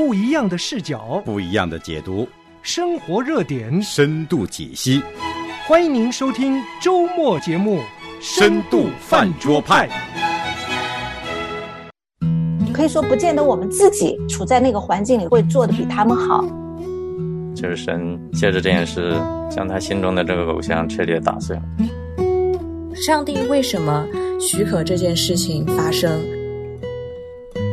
不一样的视角，不一样的解读，生活热点，深度解析。欢迎您收听周末节目《深度饭桌派》。可以说，不见得我们自己处在那个环境里会做的比他们好。就是神借着这件事，将他心中的这个偶像彻底打碎了。上帝为什么许可这件事情发生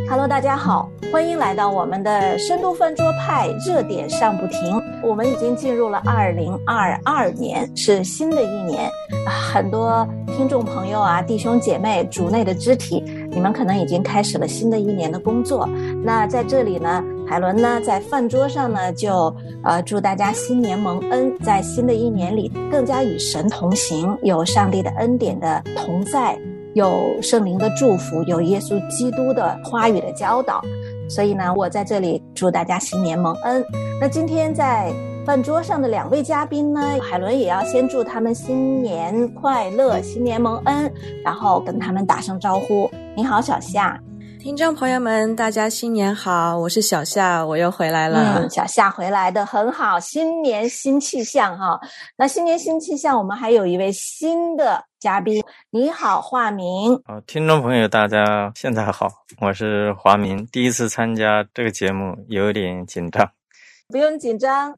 ？Hello，大家好，欢迎来到我们的深度饭桌派热点上不停。我们已经进入了二零二二年，是新的一年。很多听众朋友啊，弟兄姐妹，主内的肢体，你们可能已经开始了新的一年的工作。那在这里呢？海伦呢，在饭桌上呢，就呃祝大家新年蒙恩，在新的一年里更加与神同行，有上帝的恩典的同在，有圣灵的祝福，有耶稣基督的话语的教导。所以呢，我在这里祝大家新年蒙恩。那今天在饭桌上的两位嘉宾呢，海伦也要先祝他们新年快乐，新年蒙恩，然后跟他们打声招呼。你好，小夏。听众朋友们，大家新年好！我是小夏，我又回来了。嗯，小夏回来的很好，新年新气象哈。那新年新气象，我们还有一位新的嘉宾。你好，华明。啊，听众朋友，大家现在好，我是华明，第一次参加这个节目，有点紧张。不用紧张。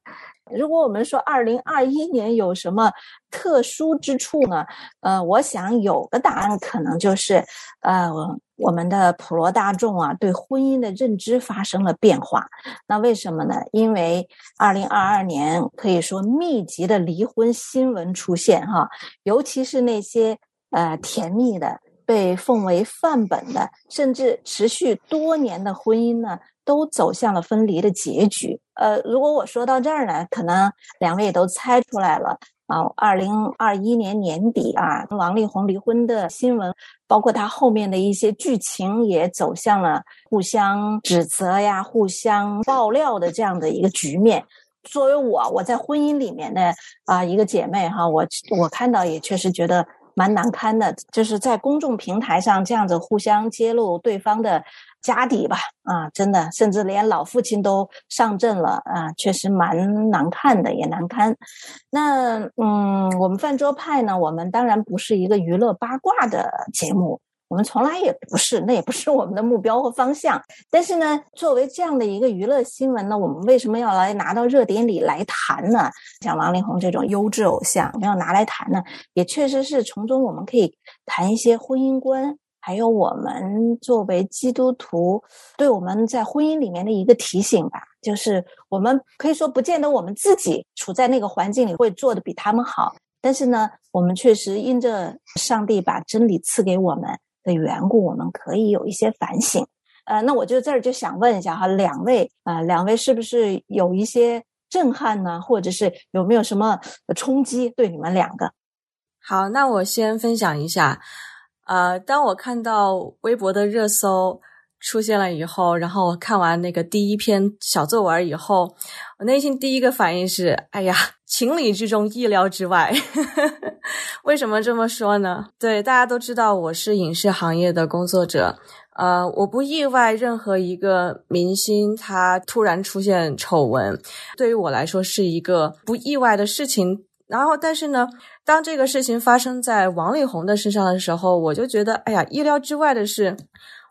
如果我们说二零二一年有什么特殊之处呢？呃，我想有个答案可能就是，呃，我们的普罗大众啊，对婚姻的认知发生了变化。那为什么呢？因为二零二二年可以说密集的离婚新闻出现哈，尤其是那些呃甜蜜的、被奉为范本的，甚至持续多年的婚姻呢。都走向了分离的结局。呃，如果我说到这儿呢，可能两位也都猜出来了啊。二零二一年年底啊，王力宏离婚的新闻，包括他后面的一些剧情，也走向了互相指责呀、互相爆料的这样的一个局面。作为我，我在婚姻里面的啊一个姐妹哈，我我看到也确实觉得蛮难堪的，就是在公众平台上这样子互相揭露对方的。家底吧，啊，真的，甚至连老父亲都上阵了，啊，确实蛮难看的，也难堪。那，嗯，我们饭桌派呢，我们当然不是一个娱乐八卦的节目，我们从来也不是，那也不是我们的目标和方向。但是呢，作为这样的一个娱乐新闻呢，我们为什么要来拿到热点里来谈呢？像王力宏这种优质偶像，我们要拿来谈呢，也确实是从中我们可以谈一些婚姻观。还有我们作为基督徒，对我们在婚姻里面的一个提醒吧，就是我们可以说不见得我们自己处在那个环境里会做的比他们好，但是呢，我们确实因着上帝把真理赐给我们的缘故，我们可以有一些反省。呃，那我就这儿就想问一下哈，两位啊，两位是不是有一些震撼呢，或者是有没有什么冲击对你们两个？好，那我先分享一下。呃，当我看到微博的热搜出现了以后，然后我看完那个第一篇小作文以后，我内心第一个反应是：哎呀，情理之中，意料之外。为什么这么说呢？对，大家都知道我是影视行业的工作者，呃，我不意外任何一个明星他突然出现丑闻，对于我来说是一个不意外的事情。然后，但是呢，当这个事情发生在王力宏的身上的时候，我就觉得，哎呀，意料之外的是。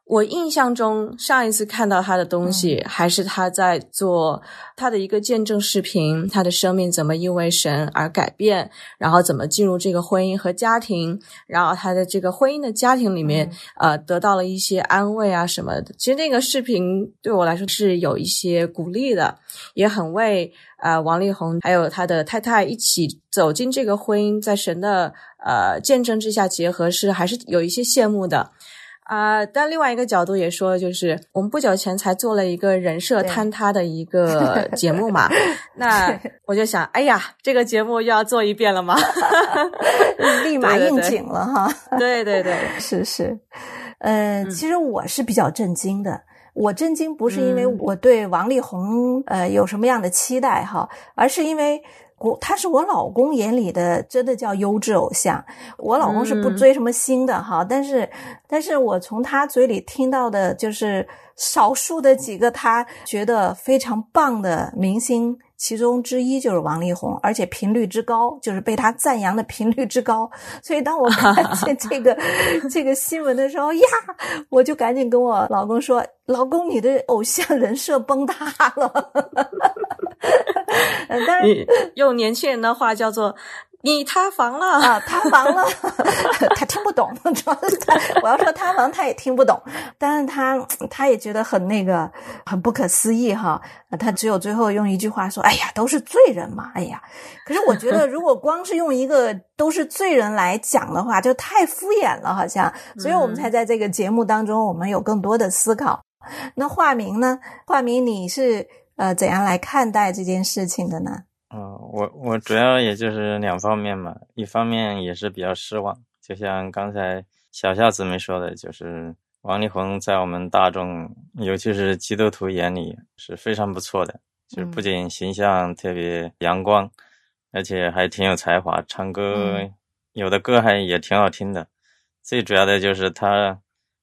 我印象中，上一次看到他的东西，还是他在做他的一个见证视频，他的生命怎么因为神而改变，然后怎么进入这个婚姻和家庭，然后他的这个婚姻的家庭里面，呃，得到了一些安慰啊什么的。其实那个视频对我来说是有一些鼓励的，也很为呃王力宏还有他的太太一起走进这个婚姻，在神的呃见证之下结合，是还是有一些羡慕的。啊，但另外一个角度也说，就是我们不久前才做了一个人设坍塌的一个 节目嘛，那我就想，哎呀，这个节目又要做一遍了吗？立马应景了哈。对对对，是是，呃，其实我是比较震惊的。我震惊不是因为我对王力宏呃有什么样的期待哈，而是因为我他是我老公眼里的真的叫优质偶像。我老公是不追什么新的哈，但是但是我从他嘴里听到的就是少数的几个他觉得非常棒的明星。其中之一就是王力宏，而且频率之高，就是被他赞扬的频率之高。所以当我看见 这个这个新闻的时候呀，我就赶紧跟我老公说：“老公，你的偶像人设崩塌了。”但是用年轻人的话叫做。你塌房了啊！塌房了，他听不懂，主要是他我要说塌房，他也听不懂，但是他他也觉得很那个很不可思议哈。他只有最后用一句话说：“哎呀，都是罪人嘛！”哎呀，可是我觉得如果光是用一个都是罪人来讲的话，就太敷衍了，好像。所以我们才在这个节目当中，我们有更多的思考。那化名呢？化名，你是呃怎样来看待这件事情的呢？嗯，我我主要也就是两方面嘛，一方面也是比较失望，就像刚才小夏姊妹说的，就是王力宏在我们大众，尤其是基督徒眼里是非常不错的，就是不仅形象特别阳光，而且还挺有才华，唱歌有的歌还也挺好听的。最主要的就是他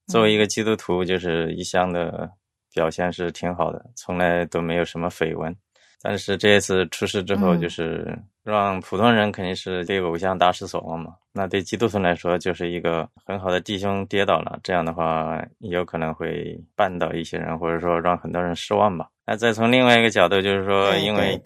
作为一个基督徒，就是一向的表现是挺好的，从来都没有什么绯闻。但是这一次出事之后，就是让普通人肯定是对偶像大失所望嘛。那对基督徒来说，就是一个很好的弟兄跌倒了，这样的话有可能会绊倒一些人，或者说让很多人失望吧。那再从另外一个角度，就是说，因为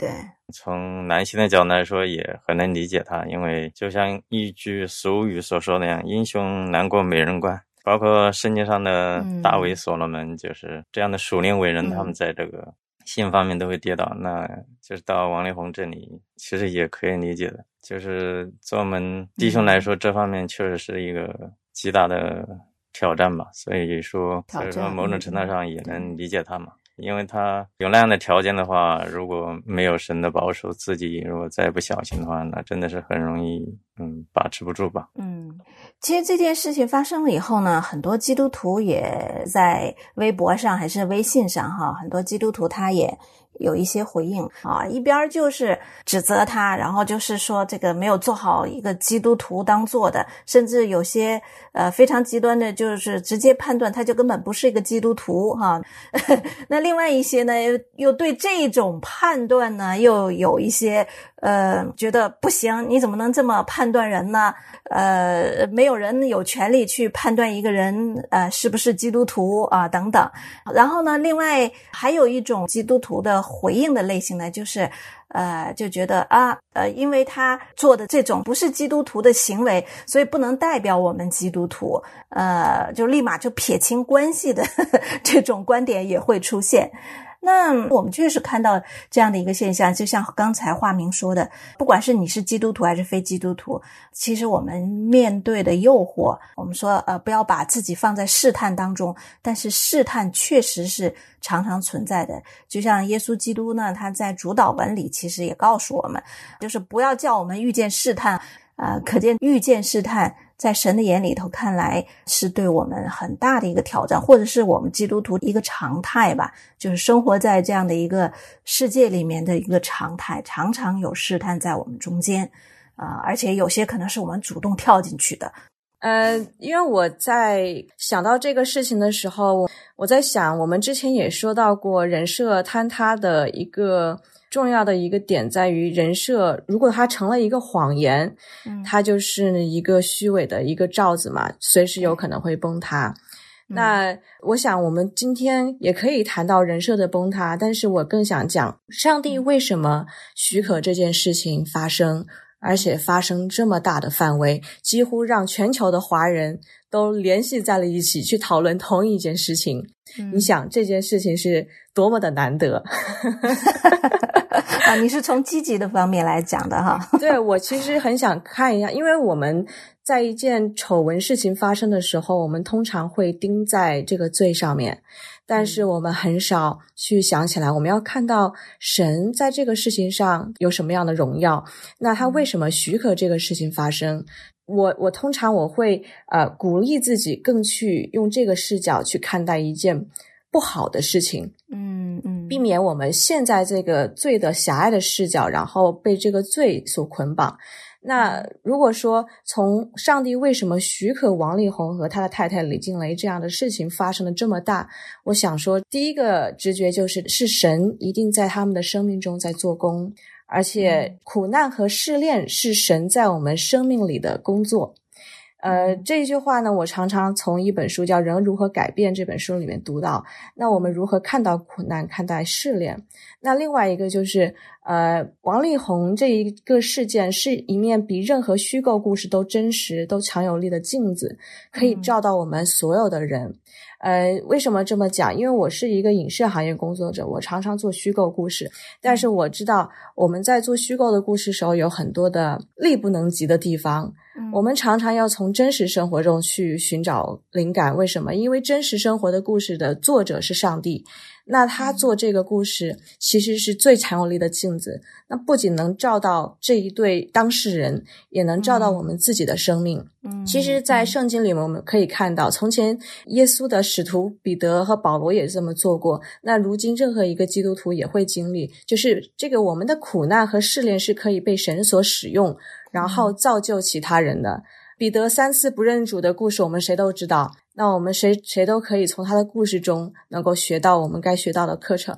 从男性的角度来说，也很能理解他，因为就像一句俗语所说那样，“英雄难过美人关”，包括圣经上的大卫、所罗门，就是这样的属灵伟人，他们在这个。性方面都会跌倒，那就是到王力宏这里，其实也可以理解的。就是做我们弟兄来说，这方面确实是一个极大的挑战吧。所以说，所以说某种程度上也能理解他嘛。因为他有那样的条件的话，如果没有神的保守，自己如果再不小心的话，那真的是很容易，嗯，把持不住吧。嗯，其实这件事情发生了以后呢，很多基督徒也在微博上还是微信上哈，很多基督徒他也。有一些回应啊，一边儿就是指责他，然后就是说这个没有做好一个基督徒当做的，甚至有些呃非常极端的，就是直接判断他就根本不是一个基督徒哈。那另外一些呢，又对这种判断呢，又有一些呃觉得不行，你怎么能这么判断人呢？呃，没有人有权利去判断一个人呃是不是基督徒啊等等。然后呢，另外还有一种基督徒的。回应的类型呢，就是，呃，就觉得啊，呃，因为他做的这种不是基督徒的行为，所以不能代表我们基督徒，呃，就立马就撇清关系的 这种观点也会出现。那我们确实看到这样的一个现象，就像刚才化明说的，不管是你是基督徒还是非基督徒，其实我们面对的诱惑，我们说呃不要把自己放在试探当中，但是试探确实是常常存在的。就像耶稣基督呢，他在主导文里其实也告诉我们，就是不要叫我们遇见试探，啊，可见遇见试探。在神的眼里头看来，是对我们很大的一个挑战，或者是我们基督徒一个常态吧，就是生活在这样的一个世界里面的一个常态，常常有试探在我们中间，啊，而且有些可能是我们主动跳进去的。呃，因为我在想到这个事情的时候，我在想，我们之前也说到过人设坍塌的一个。重要的一个点在于人设，如果它成了一个谎言，它就是一个虚伪的一个罩子嘛，随时有可能会崩塌。那我想，我们今天也可以谈到人设的崩塌，但是我更想讲，上帝为什么许可这件事情发生，而且发生这么大的范围，几乎让全球的华人都联系在了一起，去讨论同一件事情。你想，这件事情是多么的难得。啊，你是从积极的方面来讲的哈？对，我其实很想看一下，因为我们在一件丑闻事情发生的时候，我们通常会盯在这个罪上面，但是我们很少去想起来，我们要看到神在这个事情上有什么样的荣耀，那他为什么许可这个事情发生？我我通常我会呃鼓励自己更去用这个视角去看待一件不好的事情。嗯嗯。避免我们现在这个罪的狭隘的视角，然后被这个罪所捆绑。那如果说从上帝为什么许可王力宏和他的太太李静蕾这样的事情发生的这么大，我想说，第一个直觉就是是神一定在他们的生命中在做工，而且苦难和试炼是神在我们生命里的工作。呃，这一句话呢，我常常从一本书叫《人如何改变》这本书里面读到。那我们如何看到苦难，看待试炼？那另外一个就是，呃，王力宏这一个事件是一面比任何虚构故事都真实、都强有力的镜子，可以照到我们所有的人。呃，为什么这么讲？因为我是一个影视行业工作者，我常常做虚构故事，但是我知道我们在做虚构的故事时候有很多的力不能及的地方。我们常常要从真实生活中去寻找灵感，为什么？因为真实生活的故事的作者是上帝，那他做这个故事其实是最强有力的镜子。那不仅能照到这一对当事人，也能照到我们自己的生命。嗯，其实，在圣经里面我们可以看到，从前耶稣的使徒彼得和保罗也这么做过。那如今任何一个基督徒也会经历，就是这个我们的苦难和试炼是可以被神所使用。然后造就其他人的彼得三次不认主的故事，我们谁都知道。那我们谁谁都可以从他的故事中能够学到我们该学到的课程。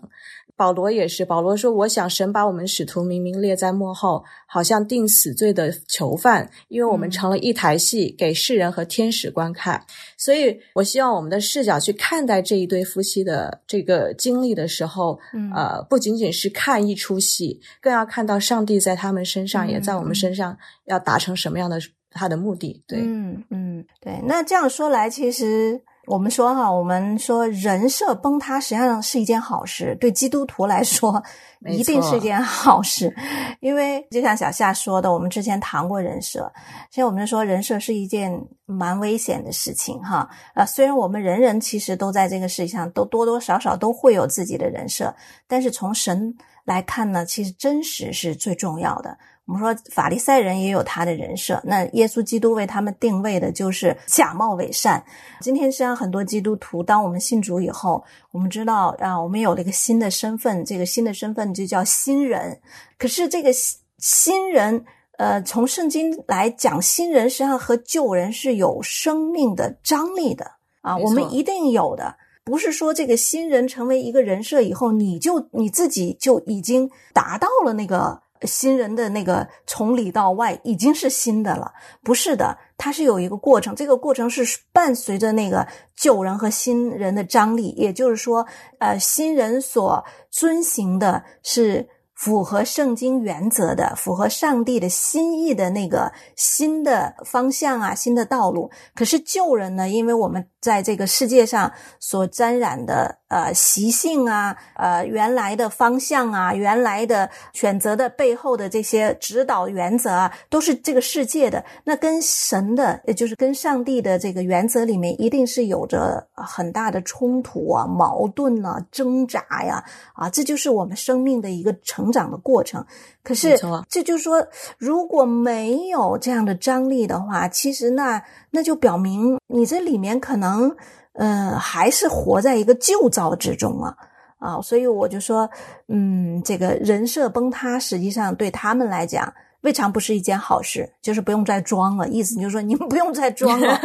保罗也是，保罗说：“我想神把我们使徒明明列在幕后，好像定死罪的囚犯，因为我们成了一台戏，给世人和天使观看。所以我希望我们的视角去看待这一对夫妻的这个经历的时候，呃，不仅仅是看一出戏，更要看到上帝在他们身上，也在我们身上要达成什么样的他的目的。对，嗯嗯，对。那这样说来，其实。我们说哈，我们说人设崩塌实际上是一件好事，对基督徒来说一定是一件好事，因为就像小夏说的，我们之前谈过人设，现在我们说人设是一件蛮危险的事情哈。呃，虽然我们人人其实都在这个世界上都多多少少都会有自己的人设，但是从神来看呢，其实真实是最重要的。我们说法利赛人也有他的人设，那耶稣基督为他们定位的就是假冒伪善。今天实际上很多基督徒，当我们信主以后，我们知道啊，我们有了一个新的身份，这个新的身份就叫新人。可是这个新人，呃，从圣经来讲，新人实际上和旧人是有生命的张力的啊，我们一定有的，不是说这个新人成为一个人设以后，你就你自己就已经达到了那个。新人的那个从里到外已经是新的了，不是的，它是有一个过程，这个过程是伴随着那个旧人和新人的张力，也就是说，呃，新人所遵行的是。符合圣经原则的，符合上帝的心意的那个新的方向啊，新的道路。可是旧人呢？因为我们在这个世界上所沾染的呃习性啊，呃原来的方向啊，原来的选择的背后的这些指导原则啊，都是这个世界的。那跟神的，也就是跟上帝的这个原则里面，一定是有着很大的冲突啊、矛盾啊、挣扎呀啊，这就是我们生命的一个成。长的过程，可是这就是说，如果没有这样的张力的话，其实那那就表明你这里面可能，呃，还是活在一个旧造之中啊啊！所以我就说，嗯，这个人设崩塌，实际上对他们来讲，未尝不是一件好事，就是不用再装了。意思就是说，你们不用再装了。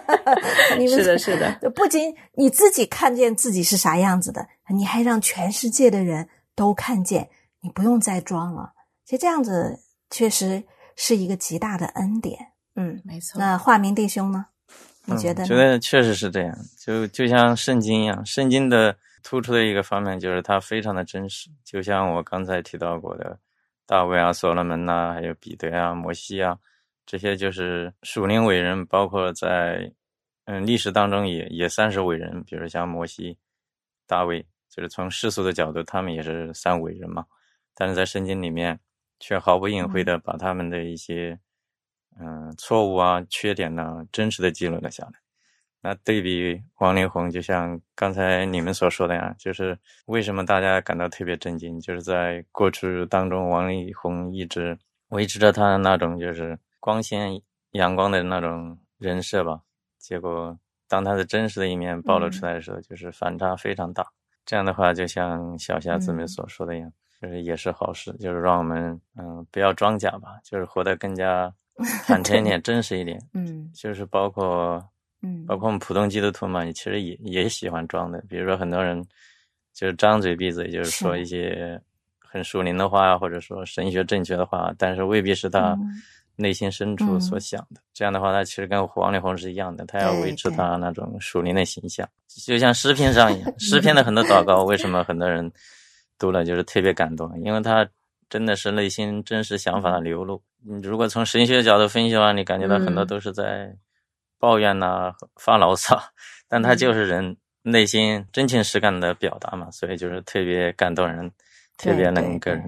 是的，是的，不仅你自己看见自己是啥样子的，你还让全世界的人都看见。你不用再装了，其实这样子确实是一个极大的恩典。嗯，没错。那化名弟兄呢？你觉得？觉得确实是这样，就就像圣经一样，圣经的突出的一个方面就是它非常的真实。就像我刚才提到过的，大卫啊、所罗门呐，还有彼得啊、摩西啊，这些就是属灵伟人，包括在嗯历史当中也也算是伟人，比如像摩西、大卫，就是从世俗的角度，他们也是三伟人嘛。但是在圣经里面，却毫不隐晦的把他们的一些，嗯，错误啊、缺点呢，真实的记录了下来。那对比王力宏，就像刚才你们所说的呀，就是为什么大家感到特别震惊？就是在过去当中，王力宏一直维持着他那种就是光鲜阳光的那种人设吧。结果当他的真实的一面暴露出来的时候，就是反差非常大。这样的话，就像小霞姊妹所说的一样，就是也是好事，就是让我们嗯不要装假吧，就是活得更加 坦诚一点、真实一点。嗯就是包括嗯包括我们普通基督徒嘛，其实也也喜欢装的。比如说很多人就是张嘴闭嘴，就是说一些很属灵的话，或者说神学正确的话，但是未必是他嗯内心深处嗯所想的。这样的话，他其实跟王力宏是一样的，他要维持他那种属灵的形象，就像诗篇上一样。诗篇的很多祷告，为什么很多人读了就是特别感动？因为他真的是内心真实想法的流露。你如果从神学角度分析的话，你感觉到很多嗯都是在抱怨呐、发牢骚，但他就是人内心真情实感的表达嘛，所以就是特别感动人，特别能给人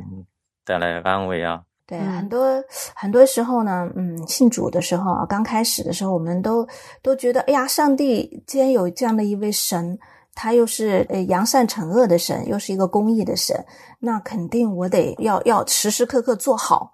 带来安慰啊。对，嗯很多很多时候呢，嗯，信主的时候啊，刚开始的时候，我们都都觉得，哎呀，上帝既然有这样的一位神，他又是呃扬善惩恶的神，又是一个公益的神，那肯定我得要要时时刻刻做好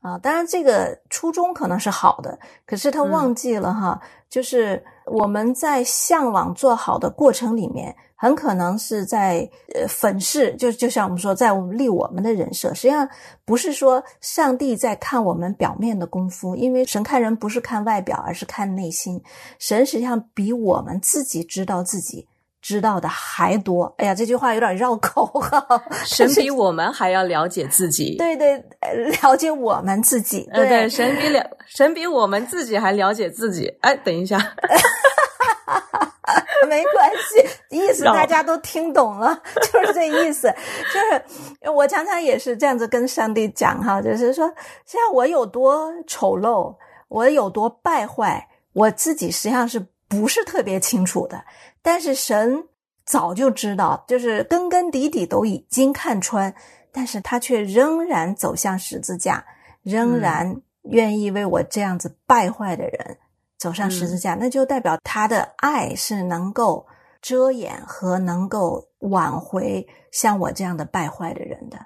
啊。当然，这个初衷可能是好的，可是他嗯忘记了哈，就是我们在向往做好的过程里面，很可能是在呃粉饰，就就像我们说，在我们立我们的人设，实际上不是说上帝在看我们表面的功夫，因为神看人不是看外表，而是看内心。神实际上比我们自己知道自己知道的还多。哎呀，这句话有点绕口哈。神 比我们还要了解自己。对对，呃了解我们自己。呃，对，神比了，神比我们自己还了解自己。哎，等一下 没关系，意思大家都听懂了，就是这意思。就是我常常也是这样子跟上帝讲哈，就是说，像我有多丑陋，我有多败坏，我自己实际上是不是特别清楚的，但是神早就知道，就是根根底底都已经看穿，但是他却仍然走向十字架，仍然愿意为我这样子败坏的人。走上十字架，那就代表他的爱是能够遮掩和能够挽回像我这样的败坏的人的。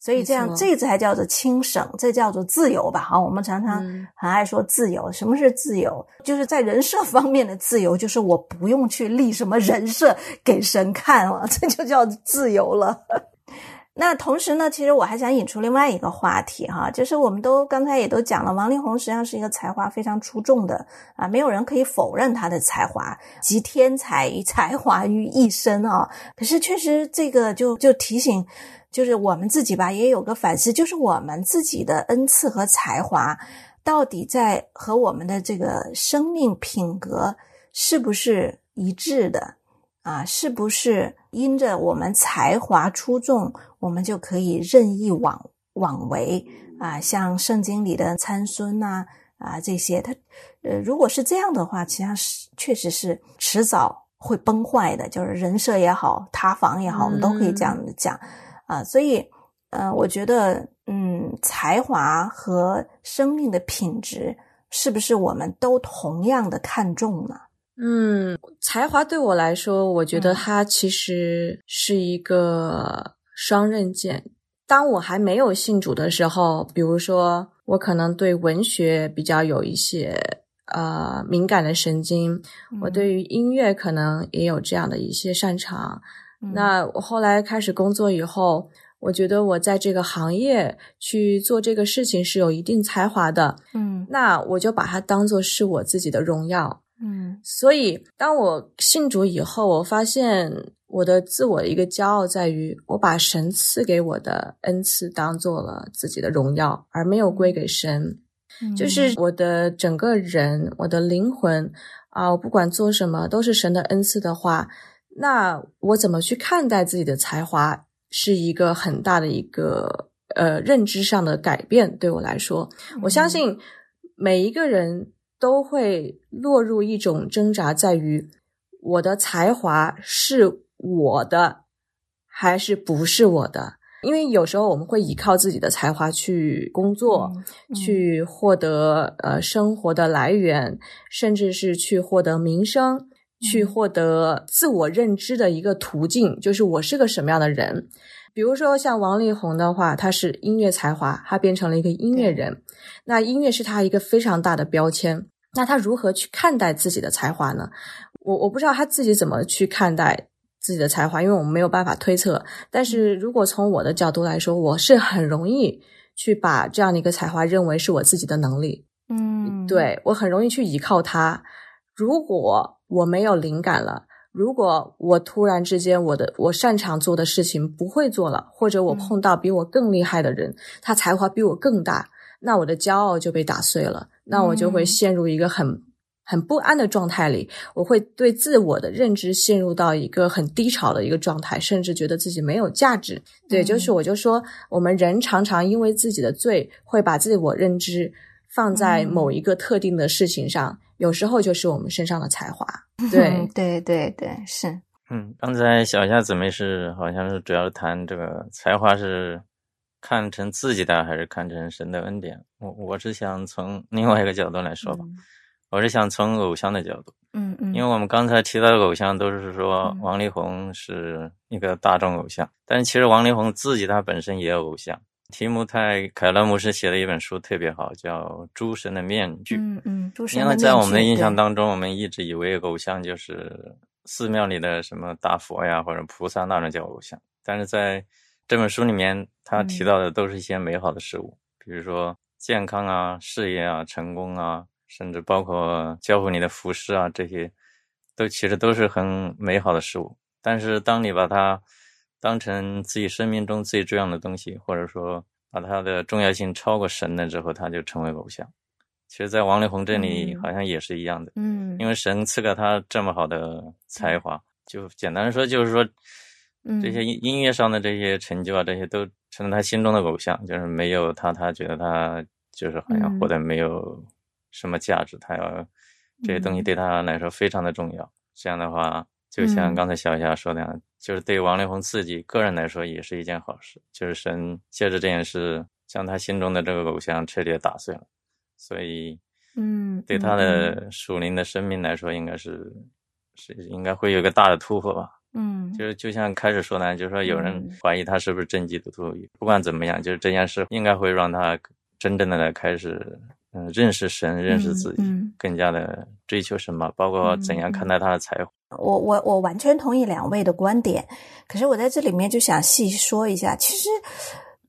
所以这样这才叫做轻省，这叫做自由吧？好，我们常常嗯很爱说自由。什么是自由？就是在人设方面的自由，就是我不用去立什么人设给神看了，这就叫自由了。那同时呢，其实我还想引出另外一个话题哈，就是我们都刚才也都讲了，王力宏实际上是一个才华非常出众的啊，没有人可以否认他的才华，集天才与才华于一身啊。可是确实这个就就提醒，就是我们自己吧，也有个反思，就是我们自己的恩赐和才华，到底在和我们的这个生命品格是不是一致的？啊，是不是因着我们才华出众，我们就可以任意妄妄为啊？像圣经里的参孙呐、啊，这些，他呃，如果是这样的话，其实是确实是迟早会崩坏的，就是人设也好，塌房也好，我们都可以这样子讲啊。所以，呃，我觉得，嗯，才华和生命的品质，是不是我们都同样的看重呢？嗯，才华对我来说，我觉得嗯它其实是一个双刃剑。当我还没有信主的时候，比如说我可能对文学比较有一些呃敏感的神经，我对于音乐可能也有这样的一些擅长。嗯。那我后来开始工作以后，我觉得我在这个行业去做这个事情是有一定才华的，嗯。那我就把它当做是我自己的荣耀。嗯。所以，当我信主以后，我发现我的自我的一个骄傲在于，我把神赐给我的恩赐当做了自己的荣耀，而没有归给神。嗯。就是我的整个人，我的灵魂啊，我不管做什么都是神的恩赐的话，那我怎么去看待自己的才华，是一个很大的一个呃认知上的改变。对我来说，我相信每一个人都会落入一种挣扎，在于我的才华是我的还是不是我的。因为有时候我们会依靠自己的才华去工作，嗯嗯去获得呃生活的来源，甚至是去获得名声，去嗯获得自我认知的一个途径，就是我是个什么样的人。比如说像王力宏的话，他是音乐才华，他变成了一个音乐人，那音乐是他一个非常大的标签。那他如何去看待自己的才华呢？我我不知道他自己怎么去看待，自己的才华，因为我们没有办法推测。但是如果从我的角度来说，我是很容易去把这样的一个才华认为是我自己的能力。嗯，对我很容易去依靠他。如果我没有灵感了，如果我突然之间我的我擅长做的事情不会做了，或者我碰到比我更厉害的人，他才华比我更大，那我的骄傲就被打碎了，那我就会陷入一个很很不安的状态里，我会对自我的认知陷入到一个很低潮的一个状态，甚至觉得自己没有价值。对，就是我就说，我们人常常因为自己的罪，会把自我认知放在某一个特定的事情上。有时候就是我们身上的才华，对对对对，是。嗯，刚才小夏姊妹是好像是主要谈这个才华是看成自己的还是看成神的恩典？我我是想从另外一个角度来说吧，我是想从偶像的角度，嗯嗯，因为我们刚才提到的偶像都是说王力宏是一个大众偶像，但是其实王力宏自己他本身也有偶像。提姆泰凯勒牧师写了一本书特别好，叫《诸神的面具》。嗯嗯，因为在我们的印象当中，我们一直以为偶像就是寺庙里的什么大佛呀或者菩萨那种叫偶像，但是在这本书里面，他提到的都是一些美好的事物，比如说健康啊、事业啊、成功啊，甚至包括教会你的服饰啊，这些都其实都是很美好的事物。但是当你把它当成自己生命中最重要的东西，或者说把它的重要性超过神了之后，他就成为偶像。其实，在王力宏这里好像也是一样的，嗯，因为神赐给他这么好的才华，就简单说，就是说，这些音音乐上的这些成就啊，这些都成了他心中的偶像。就是没有他，他觉得他就是好像活得没有什么价值。他要这些东西对他来说非常的重要。这样的话，就像刚才小霞说的。就是对王力宏自己个人来说也是一件好事，就是神借着这件事将他心中的这个偶像彻底打碎了，所以，嗯，对他的属灵的生命来说，应该是是应该会有个大的突破吧。嗯，就是就像开始说的，就是说有人怀疑他是不是真基督徒，不管怎么样，就是这件事应该会让他真正的来开始，嗯，认识神，认识自己，更加的追求什么，包括怎样看待他的才华。我我我完全同意两位的观点，可是我在这里面就想细说一下，其实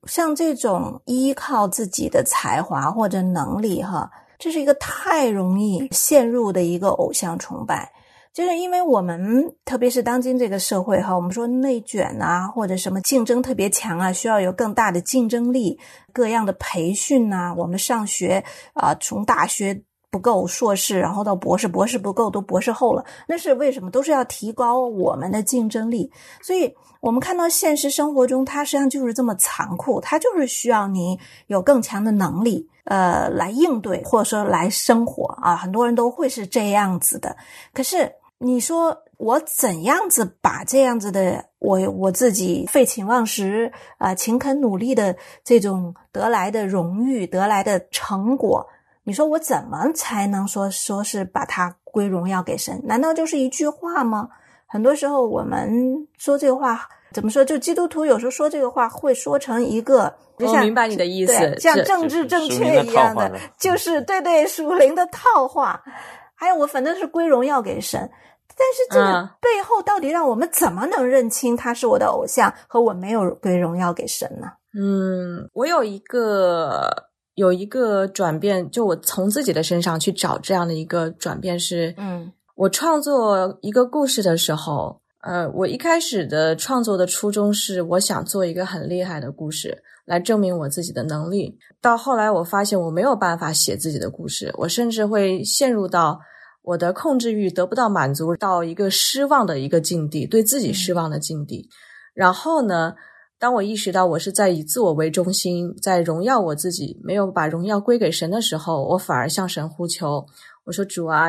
像这种依靠自己的才华或者能力，哈，这是一个太容易陷入的一个偶像崇拜，就是因为我们特别是当今这个社会，哈，我们说内卷啊，或者什么竞争特别强啊，需要有更大的竞争力，各样的培训呐，我们上学啊，从大学。不够硕士，然后到博士，博士不够都博士后了，那是为什么？都是要提高我们的竞争力。所以，我们看到现实生活中，它实际上就是这么残酷，它就是需要你有更强的能力，呃，来应对或者说来生活啊。很多人都会是这样子的。可是，你说我怎样子把这样子的我我自己废寝忘食啊、勤恳努力的这种得来的荣誉、得来的成果？你说我怎么才能说说是把它归荣耀给神？难道就是一句话吗？很多时候我们说这个话怎么说？就基督徒有时候说这个话会说成一个，我明白你的意思，像政治正确一样的，就是对对属灵的套话。还有我反正是归荣耀给神，但是这个背后到底让我们怎么能认清他是我的偶像和我没有归荣耀给神呢？嗯，我有一个。有一个转变，就我从自己的身上去找这样的一个转变是，嗯，我创作一个故事的时候，呃，我一开始的创作的初衷是我想做一个很厉害的故事，来证明我自己的能力。到后来我发现我没有办法写自己的故事，我甚至会陷入到我的控制欲得不到满足，到一个失望的一个境地，对自己失望的境地。然后呢？当我意识到我是在以自我为中心，在荣耀我自己，没有把荣耀归给神的时候，我反而向神呼求。我说：“主啊，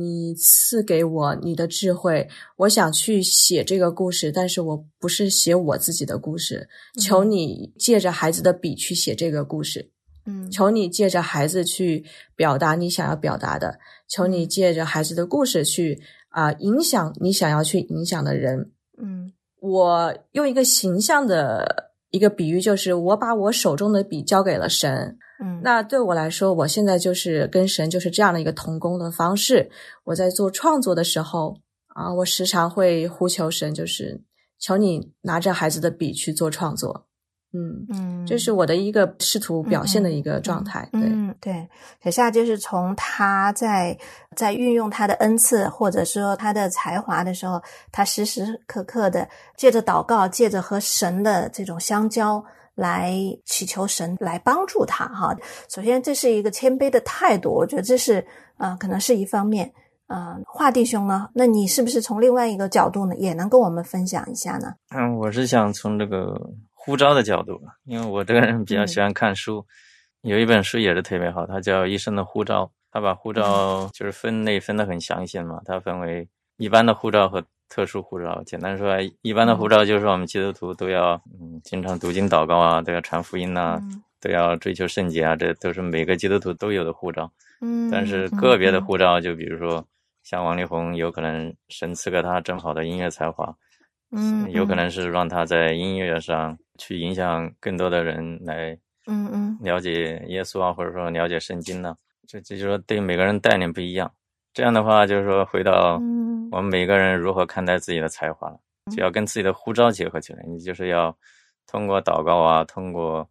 你赐给我你的智慧，我想去写这个故事，但是我不是写我自己的故事。求你借着孩子的笔去写这个故事，嗯，求你借着孩子去表达你想要表达的，求你借着孩子的故事去啊影响你想要去影响的人，嗯。”我用一个形象的一个比喻，就是我把我手中的笔交给了神。嗯，那对我来说，我现在就是跟神就是这样的一个同工的方式。我在做创作的时候啊，我时常会呼求神，就是求你拿着孩子的笔去做创作。嗯嗯，这是我的一个试图表现的一个状态。嗯，对，小夏就是从他在在运用他的恩赐或者说他的才华的时候，他时时刻刻的借着祷告，借着和神的这种相交来祈求神来帮助他。哈，首先这是一个谦卑的态度，我觉得这是呃，可能是一方面。嗯，华弟兄呢？那你是不是从另外一个角度呢，也能跟我们分享一下呢？嗯，我是想从这个。呼召的角度，因为我这个人比较喜欢看书，有一本书也是特别好，它叫《一生的护照》，它把护照就是分类分得很详细嘛，它分为一般的护照和特殊护照。简单说，一般的护照就是我们基督徒都要嗯经常读经祷告啊，都要传福音呐，都要追求圣洁啊，这都是每个基督徒都有的护照。嗯，但是个别的护照，就比如说像王力宏，有可能神赐给他正好的音乐才华，嗯，有可能是让他在音乐上。去影响更多的人来，嗯嗯，了解耶稣啊，或者说了解圣经呢？这这就是说对每个人概念不一样。这样的话，就是说回到我们每个人如何看待自己的才华了，就要跟自己的呼召结合起来。你就是要通过祷告啊，通过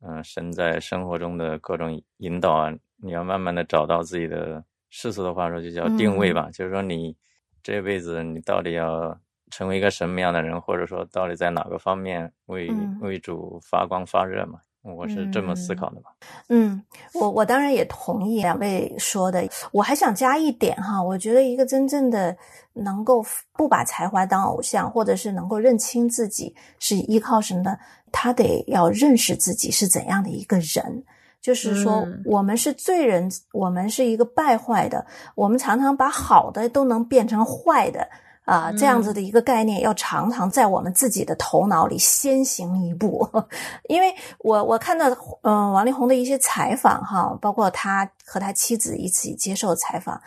嗯神在生活中的各种引导啊，你要慢慢的找到自己的世俗的话说就叫定位吧。就是说你这辈子你到底要。成为一个什么样的人，或者说到底在哪个方面为为主发光发热嘛？我是这么思考的吧。嗯，我我当然也同意两位说的。我还想加一点哈，我觉得一个真正的能够不把才华当偶像，或者是能够认清自己是依靠什么的，他得要认识自己是怎样的一个人。就是说，我们是罪人，我们是一个败坏的，我们常常把好的都能变成坏的。啊，这样子的一个概念要常常在我们自己的头脑里先行一步，因为我我看到嗯王力宏的一些采访哈，包括他和他妻子一起接受采访，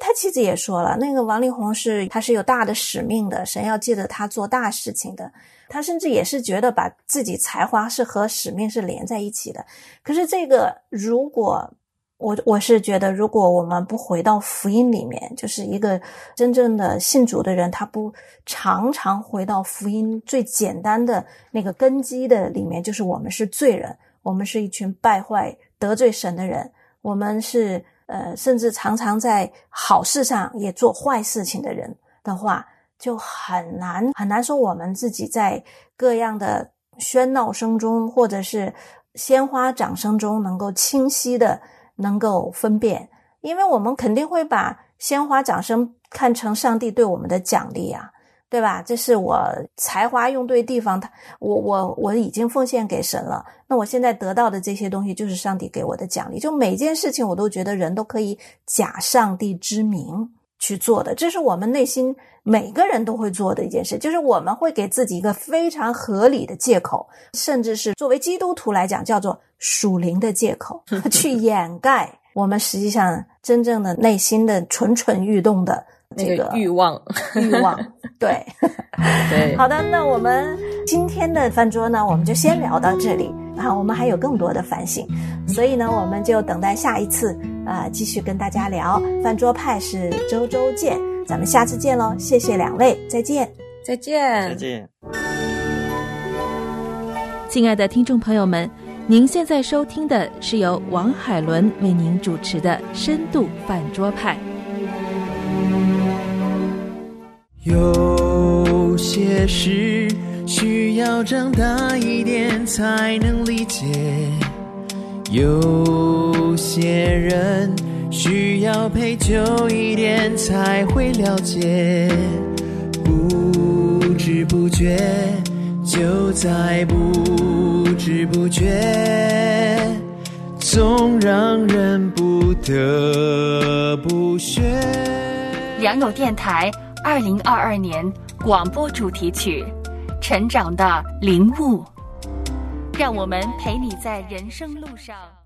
他妻子也说了，那个王力宏是他是有大的使命的，神要借着他做大事情的，他甚至也是觉得把自己才华是和使命是连在一起的，可是这个如果。我我是觉得，如果我们不回到福音里面，就是一个真正的信主的人，他不常常回到福音最简单的那个根基的里面，就是我们是罪人，我们是一群败坏得罪神的人，我们是呃，甚至常常在好事上也做坏事情的人的话，就很难很难说我们自己在各样的喧闹声中，或者是鲜花掌声中，能够清晰的。能够分辨，因为我们肯定会把鲜花掌声看成上帝对我们的奖励啊，对吧？这是我才华用对地方，他我我我已经奉献给神了，那我现在得到的这些东西就是上帝给我的奖励。就每件事情，我都觉得人都可以假上帝之名去做的，这是我们内心每个人都会做的一件事，就是我们会给自己一个非常合理的借口，甚至是作为基督徒来讲，叫做。属灵的借口 去掩盖我们实际上真正的内心的蠢蠢欲动的这个欲望欲望，对对。好的，那我们今天的饭桌呢，我们就先聊到这里啊。我们还有更多的反省，所以呢，我们就等待下一次啊，继续跟大家聊饭桌派是周周见，咱们下次见喽！谢谢两位，再见，再见，再见。亲爱的听众朋友们。您现在收听的是由王海伦为您主持的《深度饭桌派》。有些事需要长大一点才能理解，有些人需要陪久一点才会了解，不知不觉就在不。知不觉，总让人不得不学。良友电台二零二二年广播主题曲《成长的领悟》，让我们陪你在人生路上。